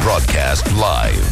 broadcast live.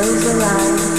Close your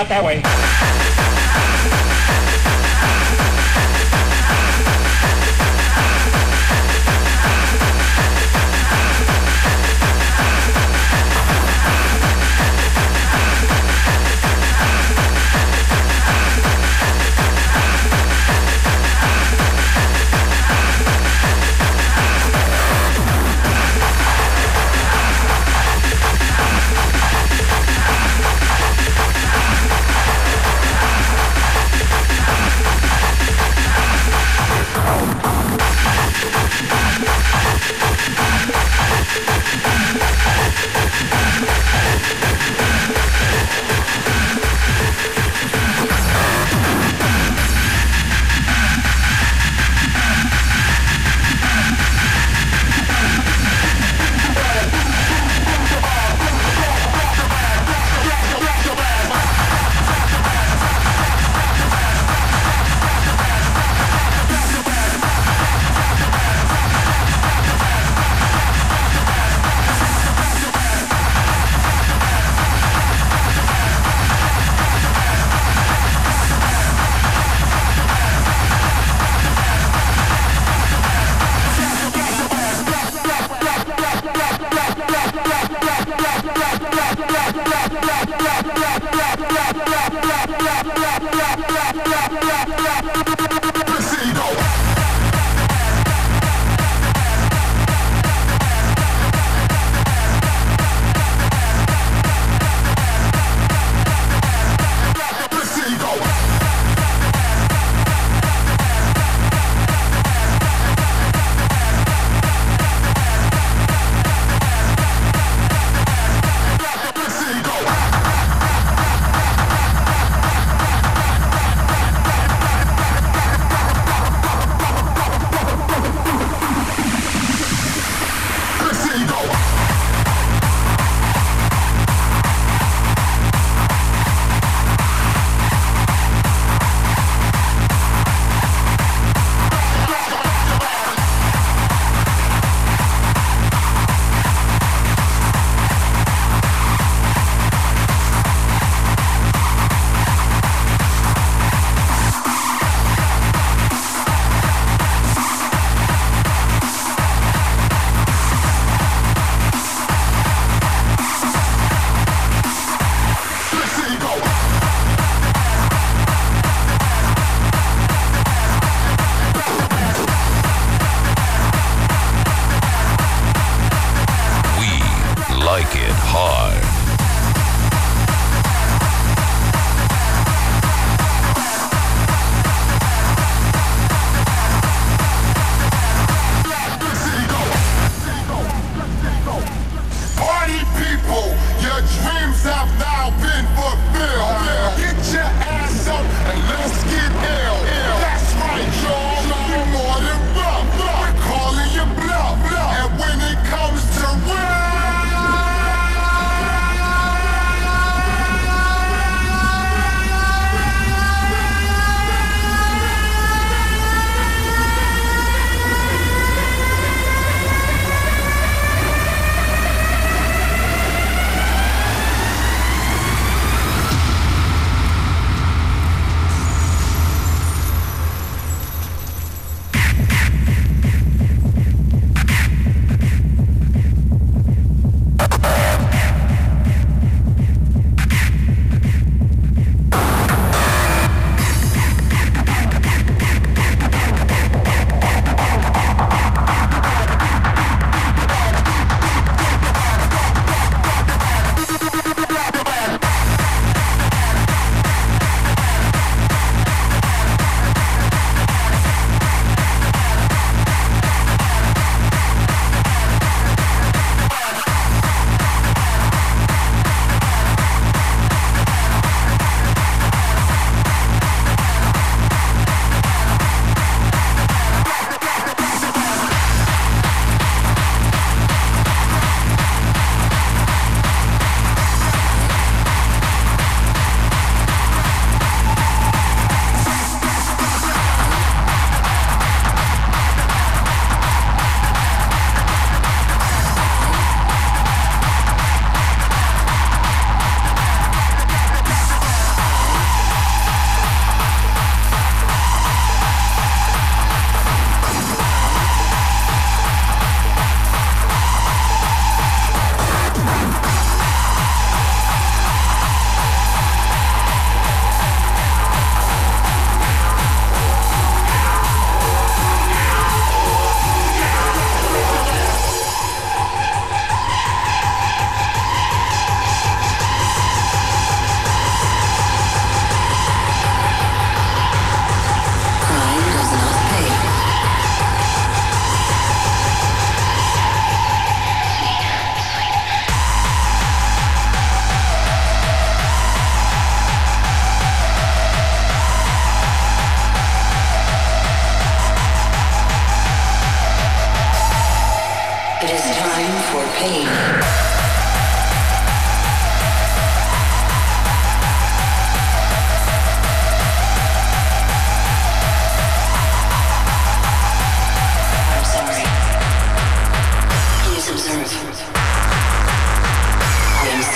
out that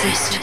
exist.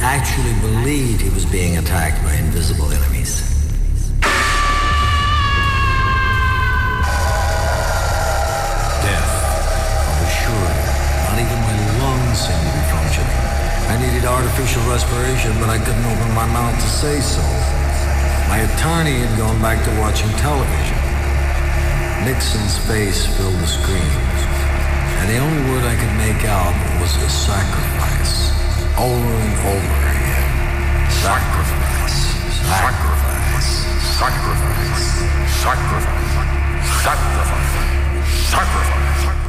Actually believed he was being attacked by invisible enemies. Death, I was sure. Not even my lungs seemed to be functioning. I needed artificial respiration, but I couldn't open my mouth to say so. My attorney had gone back to watching television. Nixon's face filled the screen, and the only word I could make out was a sacrifice, over and over Sacrifice. Sacrifice. Sacrifice. Sacrifice. Sacrifice. Sacrifice. seventh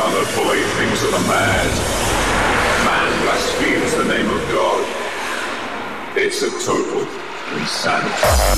are the playthings of mad. Man blasphemes the name of God. It's a total insanity.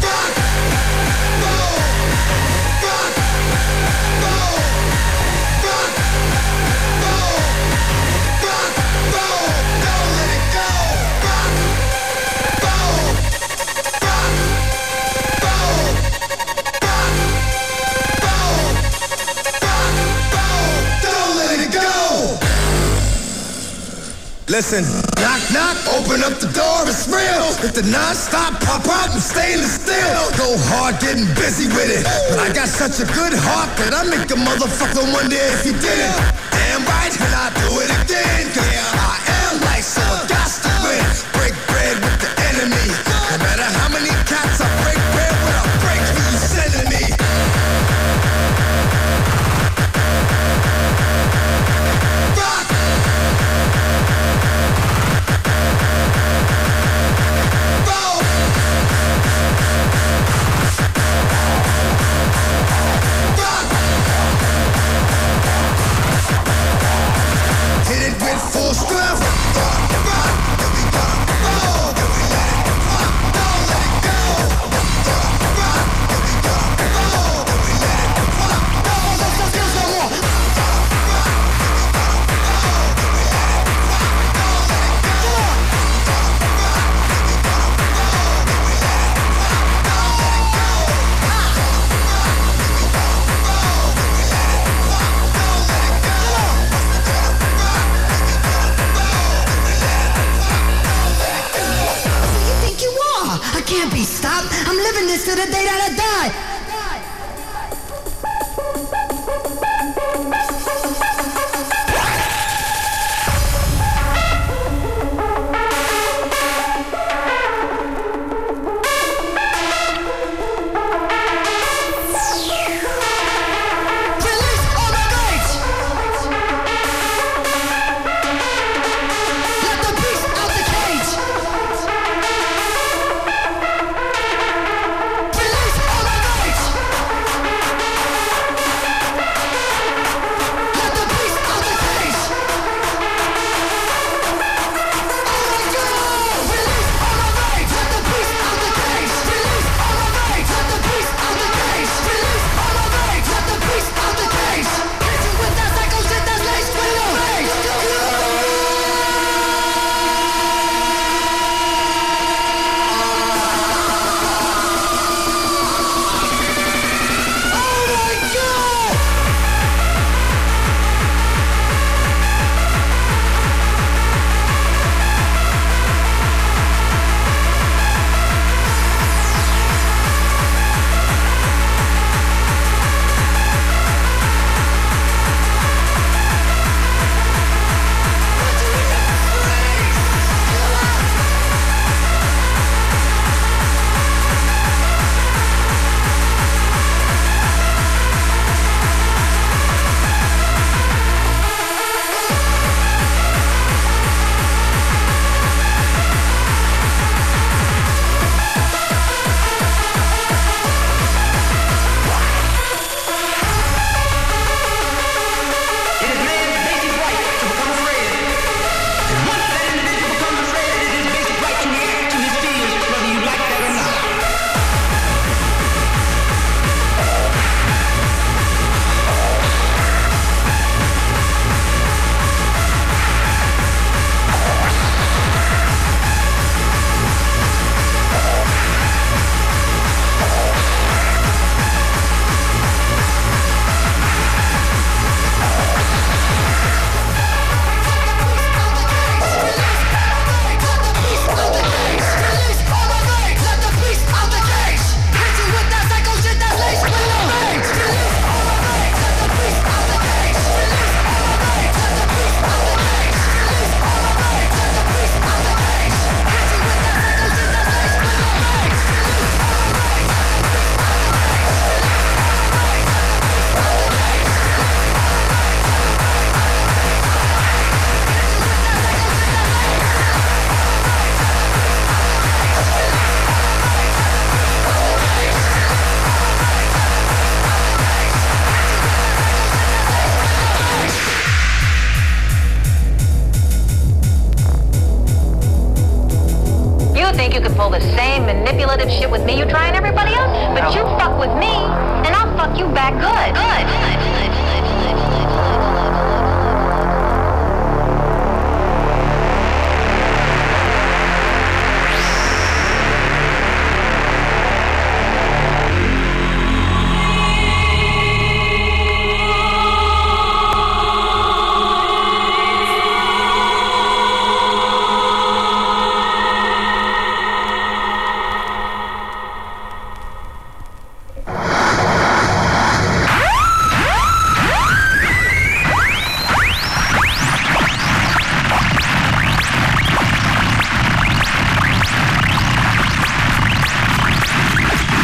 Fuck! Listen, knock, knock, open up the door, it's real. If the non-stop pop out and stainless steel. Go hard getting busy with it. But I got such a good heart that I make a motherfucker wonder if you did it. Damn right, and I do it again. Cause I still.